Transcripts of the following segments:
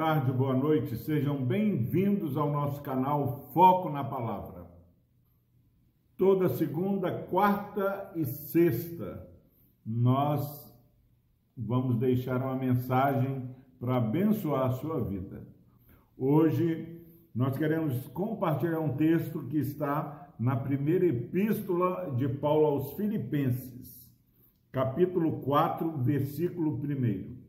tarde, boa noite. Sejam bem-vindos ao nosso canal Foco na Palavra. Toda segunda, quarta e sexta nós vamos deixar uma mensagem para abençoar a sua vida. Hoje nós queremos compartilhar um texto que está na primeira epístola de Paulo aos Filipenses, capítulo 4, versículo 1.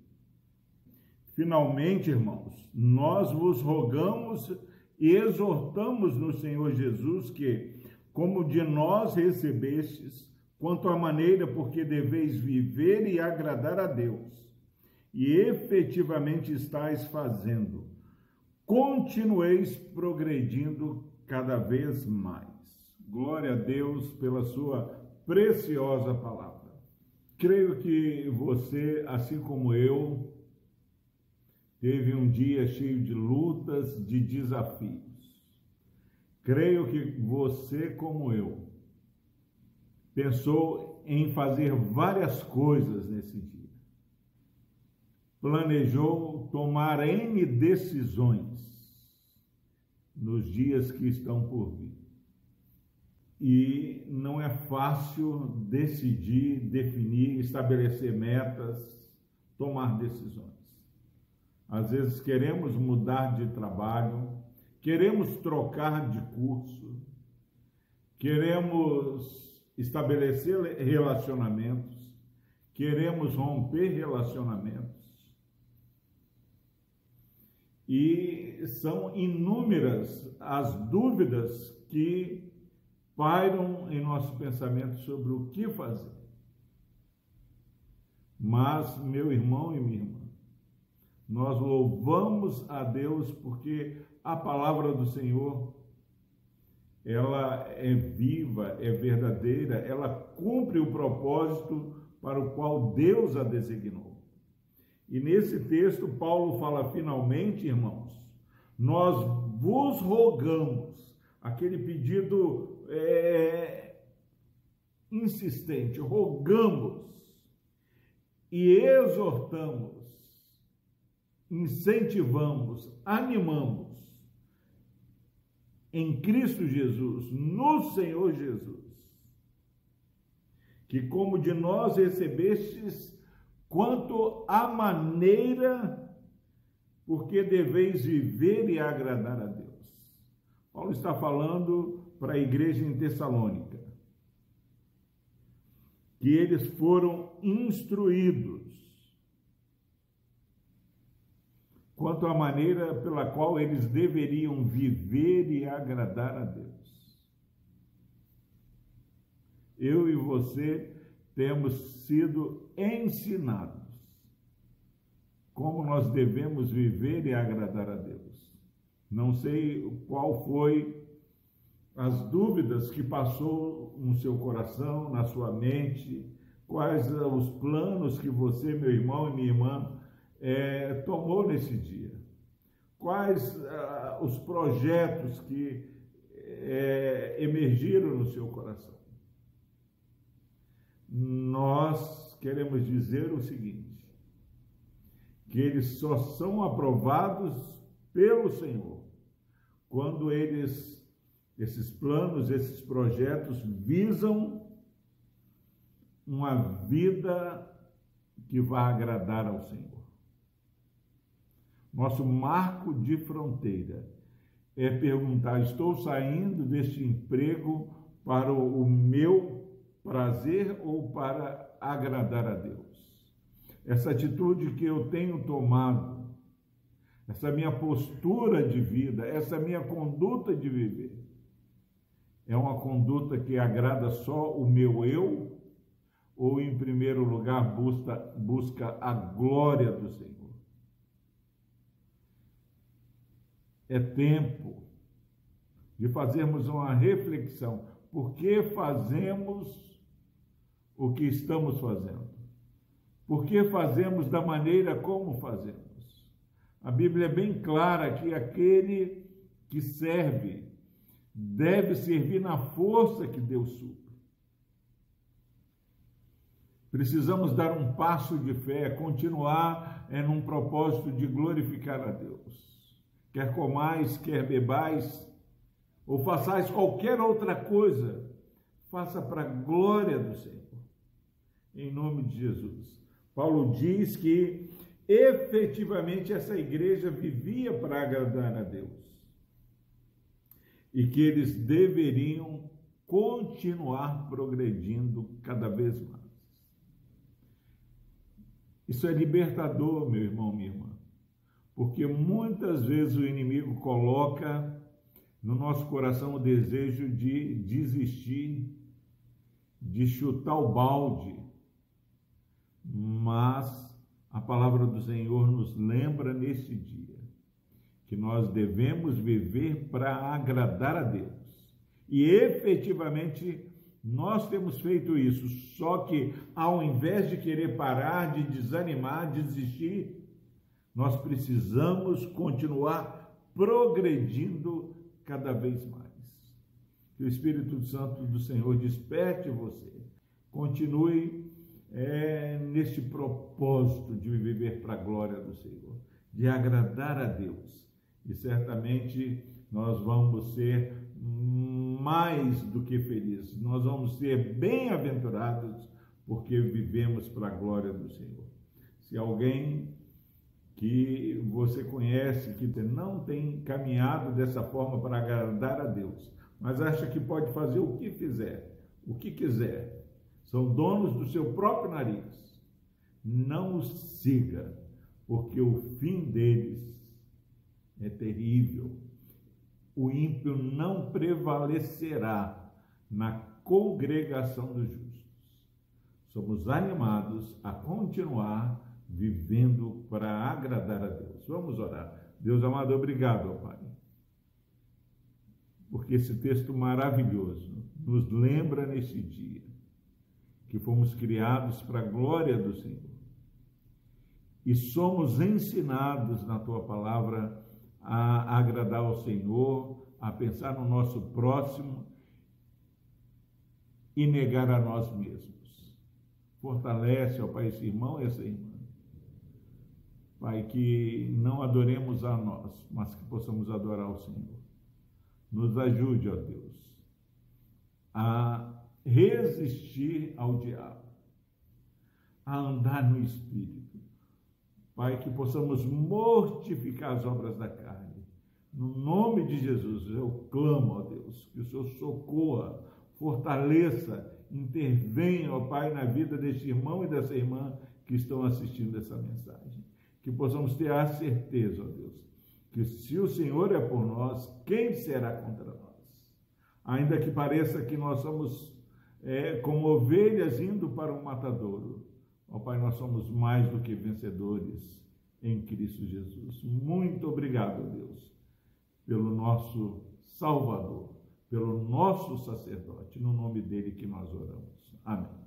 Finalmente, irmãos, nós vos rogamos e exortamos no Senhor Jesus que, como de nós recebestes, quanto à maneira porque deveis viver e agradar a Deus, e efetivamente estáis fazendo, continueis progredindo cada vez mais. Glória a Deus pela sua preciosa palavra. Creio que você, assim como eu, teve um dia cheio de lutas, de desafios. Creio que você, como eu, pensou em fazer várias coisas nesse dia. Planejou tomar N decisões nos dias que estão por vir. E não é fácil decidir, definir, estabelecer metas, tomar decisões. Às vezes queremos mudar de trabalho, queremos trocar de curso, queremos estabelecer relacionamentos, queremos romper relacionamentos. E são inúmeras as dúvidas que pairam em nosso pensamento sobre o que fazer. Mas, meu irmão e minha irmã, nós louvamos a Deus porque a palavra do Senhor ela é viva, é verdadeira, ela cumpre o propósito para o qual Deus a designou. E nesse texto, Paulo fala finalmente, irmãos, nós vos rogamos, aquele pedido é, insistente, rogamos e exortamos incentivamos, animamos em Cristo Jesus, no Senhor Jesus, que como de nós recebestes, quanto à maneira porque deveis viver e agradar a Deus. Paulo está falando para a igreja em Tessalônica, que eles foram instruídos quanto à maneira pela qual eles deveriam viver e agradar a Deus. Eu e você temos sido ensinados como nós devemos viver e agradar a Deus. Não sei qual foi as dúvidas que passou no seu coração, na sua mente, quais os planos que você, meu irmão e minha irmã, é, tomou nesse dia? Quais ah, os projetos que é, emergiram no seu coração? Nós queremos dizer o seguinte: que eles só são aprovados pelo Senhor quando eles, esses planos, esses projetos visam uma vida que vai agradar ao Senhor. Nosso marco de fronteira é perguntar: estou saindo deste emprego para o meu prazer ou para agradar a Deus? Essa atitude que eu tenho tomado, essa minha postura de vida, essa minha conduta de viver, é uma conduta que agrada só o meu eu ou, em primeiro lugar, busca, busca a glória do Senhor? É tempo de fazermos uma reflexão. Por que fazemos o que estamos fazendo? Por que fazemos da maneira como fazemos? A Bíblia é bem clara que aquele que serve deve servir na força que Deus supre. Precisamos dar um passo de fé, continuar é, num propósito de glorificar a Deus. Quer comais, quer bebais, ou façais qualquer outra coisa, faça para a glória do Senhor. Em nome de Jesus. Paulo diz que efetivamente essa igreja vivia para agradar a Deus e que eles deveriam continuar progredindo cada vez mais. Isso é libertador, meu irmão, minha irmã, porque muitas vezes o inimigo coloca no nosso coração o desejo de desistir, de chutar o balde, mas a palavra do Senhor nos lembra nesse dia que nós devemos viver para agradar a Deus. E efetivamente nós temos feito isso, só que ao invés de querer parar, de desanimar, de desistir, nós precisamos continuar progredindo cada vez mais. Que o Espírito Santo do Senhor desperte você, continue é, neste propósito de viver para a glória do Senhor, de agradar a Deus. E certamente nós vamos ser mais do que felizes, nós vamos ser bem-aventurados porque vivemos para a glória do Senhor. Se alguém que você conhece, que não tem caminhado dessa forma para agradar a Deus, mas acha que pode fazer o que fizer, o que quiser, são donos do seu próprio nariz. Não os siga, porque o fim deles é terrível. O ímpio não prevalecerá na congregação dos justos. Somos animados a continuar vivendo para agradar a Deus. Vamos orar. Deus amado, obrigado, ó Pai. Porque esse texto maravilhoso nos lembra nesse dia que fomos criados para a glória do Senhor. E somos ensinados na tua palavra a agradar ao Senhor, a pensar no nosso próximo e negar a nós mesmos. Fortalece, ó Pai, esse irmão e essa irmã. Pai, que não adoremos a nós, mas que possamos adorar ao Senhor. Nos ajude, ó Deus, a resistir ao diabo, a andar no Espírito. Pai, que possamos mortificar as obras da carne. No nome de Jesus, eu clamo, ó Deus, que o Senhor socorra, fortaleça, intervenha, ó Pai, na vida deste irmão e dessa irmã que estão assistindo essa mensagem. Que possamos ter a certeza, ó Deus, que se o Senhor é por nós, quem será contra nós? Ainda que pareça que nós somos é, como ovelhas indo para o matadouro. Ó Pai, nós somos mais do que vencedores em Cristo Jesus. Muito obrigado, Deus, pelo nosso Salvador, pelo nosso sacerdote, no nome dele que nós oramos. Amém.